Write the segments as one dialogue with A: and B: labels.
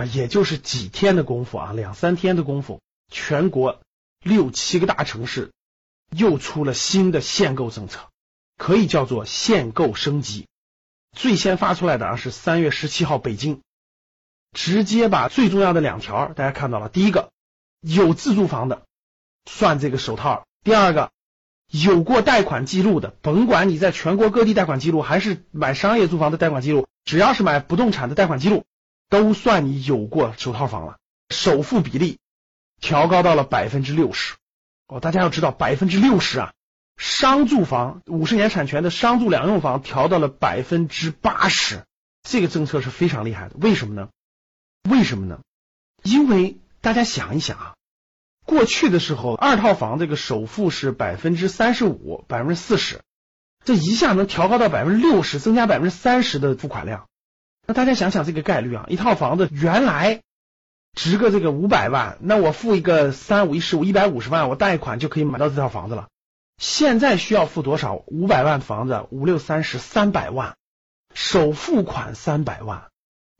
A: 啊，也就是几天的功夫啊，两三天的功夫，全国六七个大城市又出了新的限购政策，可以叫做限购升级。最先发出来的啊是三月十七号北京，直接把最重要的两条大家看到了，第一个有自住房的算这个首套，第二个有过贷款记录的，甭管你在全国各地贷款记录还是买商业住房的贷款记录，只要是买不动产的贷款记录，都算你有过首套房了。首付比例调高到了百分之六十哦，大家要知道百分之六十啊。商住房五十年产权的商住两用房调到了百分之八十，这个政策是非常厉害的。为什么呢？为什么呢？因为大家想一想啊，过去的时候二套房这个首付是百分之三十五、百分之四十，这一下能调高到百分之六十，增加百分之三十的付款量。那大家想想这个概率啊，一套房子原来值个这个五百万，那我付一个三五一十五一百五十万，我贷款就可以买到这套房子了。现在需要付多少？五百万房子，五六三十，三百万，首付款三百万，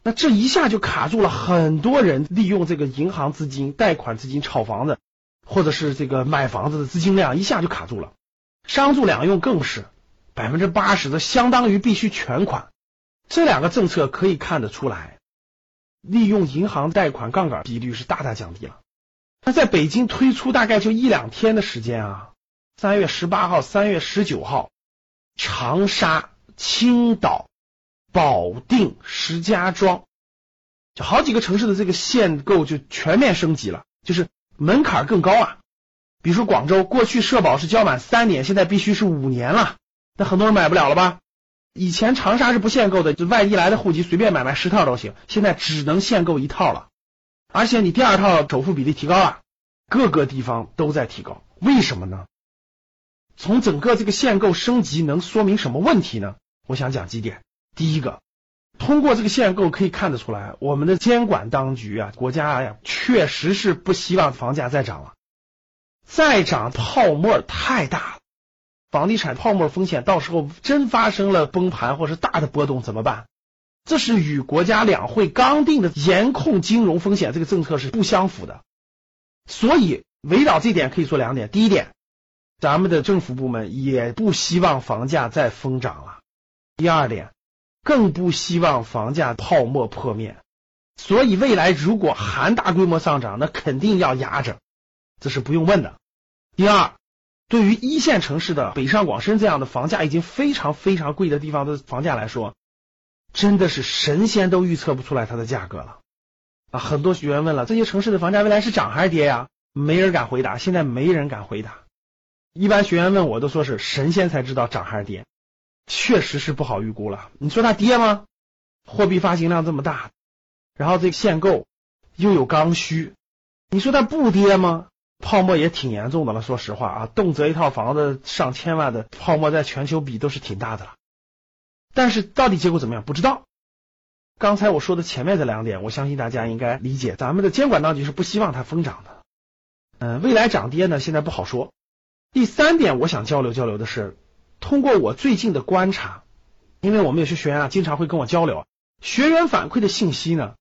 A: 那这一下就卡住了很多人利用这个银行资金、贷款资金炒房子，或者是这个买房子的资金量一下就卡住了。商住两用更是百分之八十的，相当于必须全款。这两个政策可以看得出来，利用银行贷款杠杆比率是大大降低了。那在北京推出大概就一两天的时间啊。三月十八号、三月十九号，长沙、青岛、保定、石家庄，就好几个城市的这个限购就全面升级了，就是门槛更高啊。比如说广州，过去社保是交满三年，现在必须是五年了，那很多人买不了了吧？以前长沙是不限购的，就外地来的户籍随便买买十套都行，现在只能限购一套了。而且你第二套首付比例提高了，各个地方都在提高，为什么呢？从整个这个限购升级能说明什么问题呢？我想讲几点。第一个，通过这个限购可以看得出来，我们的监管当局啊，国家呀，确实是不希望房价再涨了，再涨泡沫太大了，房地产泡沫风险到时候真发生了崩盘或是大的波动怎么办？这是与国家两会刚定的严控金融风险这个政策是不相符的。所以围绕这点可以说两点。第一点。咱们的政府部门也不希望房价再疯涨了。第二点，更不希望房价泡沫破灭。所以未来如果还大规模上涨，那肯定要压着，这是不用问的。第二，对于一线城市的北上广深这样的房价已经非常非常贵的地方的房价来说，真的是神仙都预测不出来它的价格了啊！很多学员问了，这些城市的房价未来是涨还是跌呀？没人敢回答，现在没人敢回答。一般学员问我都说是神仙才知道涨还是跌，确实是不好预估了。你说它跌吗？货币发行量这么大，然后这个限购又有刚需，你说它不跌吗？泡沫也挺严重的了。说实话啊，动辄一套房子上千万的泡沫，在全球比都是挺大的了。但是到底结果怎么样？不知道。刚才我说的前面这两点，我相信大家应该理解。咱们的监管当局是不希望它疯涨的。嗯，未来涨跌呢，现在不好说。第三点，我想交流交流的是，通过我最近的观察，因为我们有些学员啊，经常会跟我交流，学员反馈的信息呢，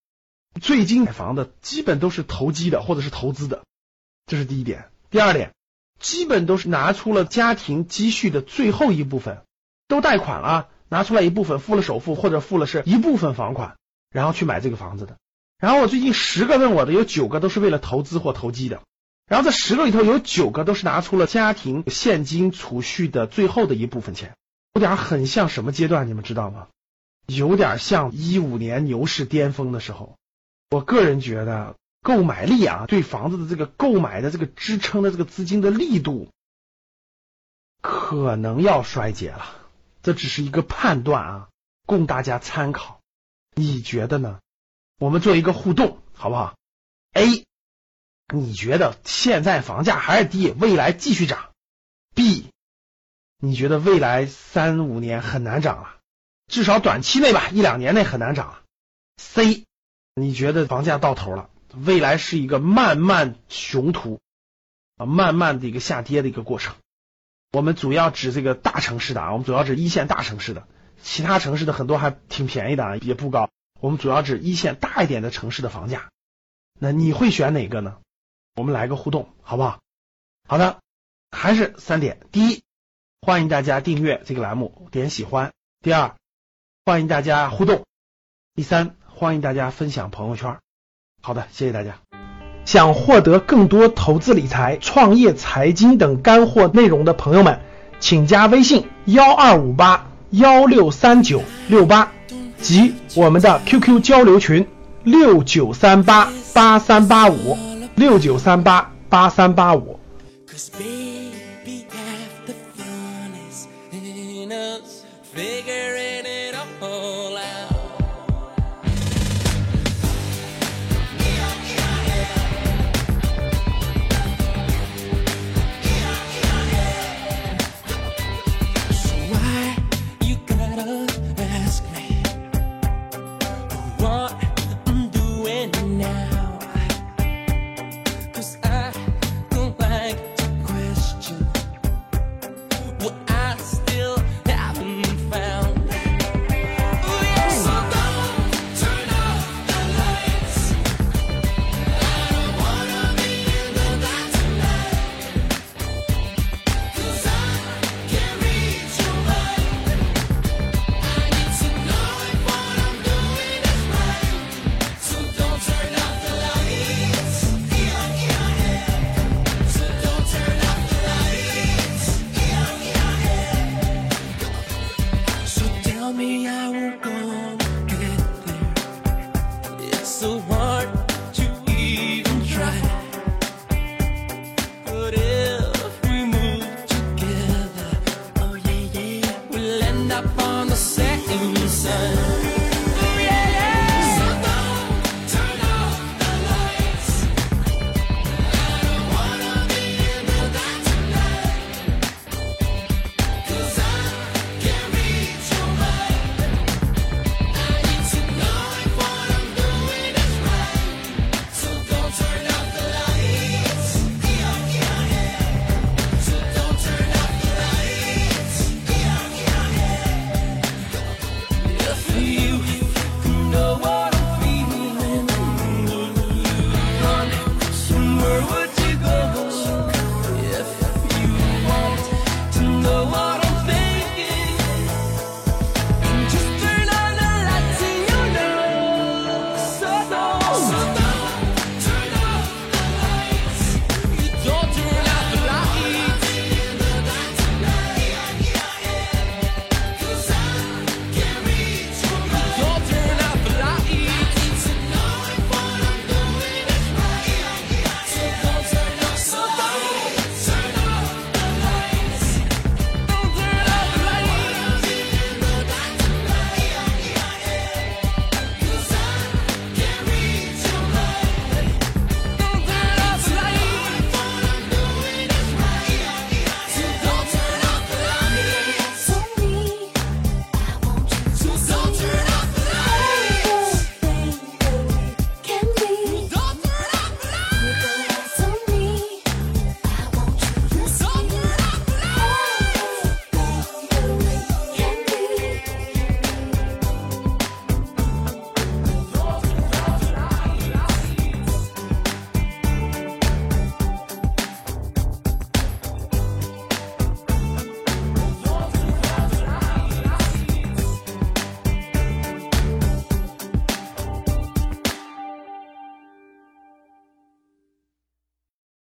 A: 最近买房的基本都是投机的或者是投资的，这是第一点。第二点，基本都是拿出了家庭积蓄的最后一部分，都贷款了，拿出来一部分付了首付或者付了是一部分房款，然后去买这个房子的。然后我最近十个问我的，有九个都是为了投资或投机的。然后这十个里头有九个都是拿出了家庭现金储蓄的最后的一部分钱，有点很像什么阶段？你们知道吗？有点像一五年牛市巅峰的时候。我个人觉得购买力啊，对房子的这个购买的这个支撑的这个资金的力度，可能要衰竭了。这只是一个判断啊，供大家参考。你觉得呢？我们做一个互动，好不好？A。你觉得现在房价还是低，未来继续涨？B，你觉得未来三五年很难涨了，至少短期内吧，一两年内很难涨。C，你觉得房价到头了，未来是一个慢慢熊图啊，慢慢的一个下跌的一个过程。我们主要指这个大城市的啊，我们主要指一线大城市的，其他城市的很多还挺便宜的啊，也不高。我们主要指一线大一点的城市的房价。那你会选哪个呢？我们来个互动，好不好？好的，还是三点。第一，欢迎大家订阅这个栏目，点喜欢。第二，欢迎大家互动。第三，欢迎大家分享朋友圈。好的，谢谢大家。想获得更多投资理财、创业财经等干货内容的朋友们，请加微信幺二五八幺六三九六八及我们的 QQ 交流群六九三八八三八五六九三八八三八五。
B: Tell me I won't go get there. It's so hard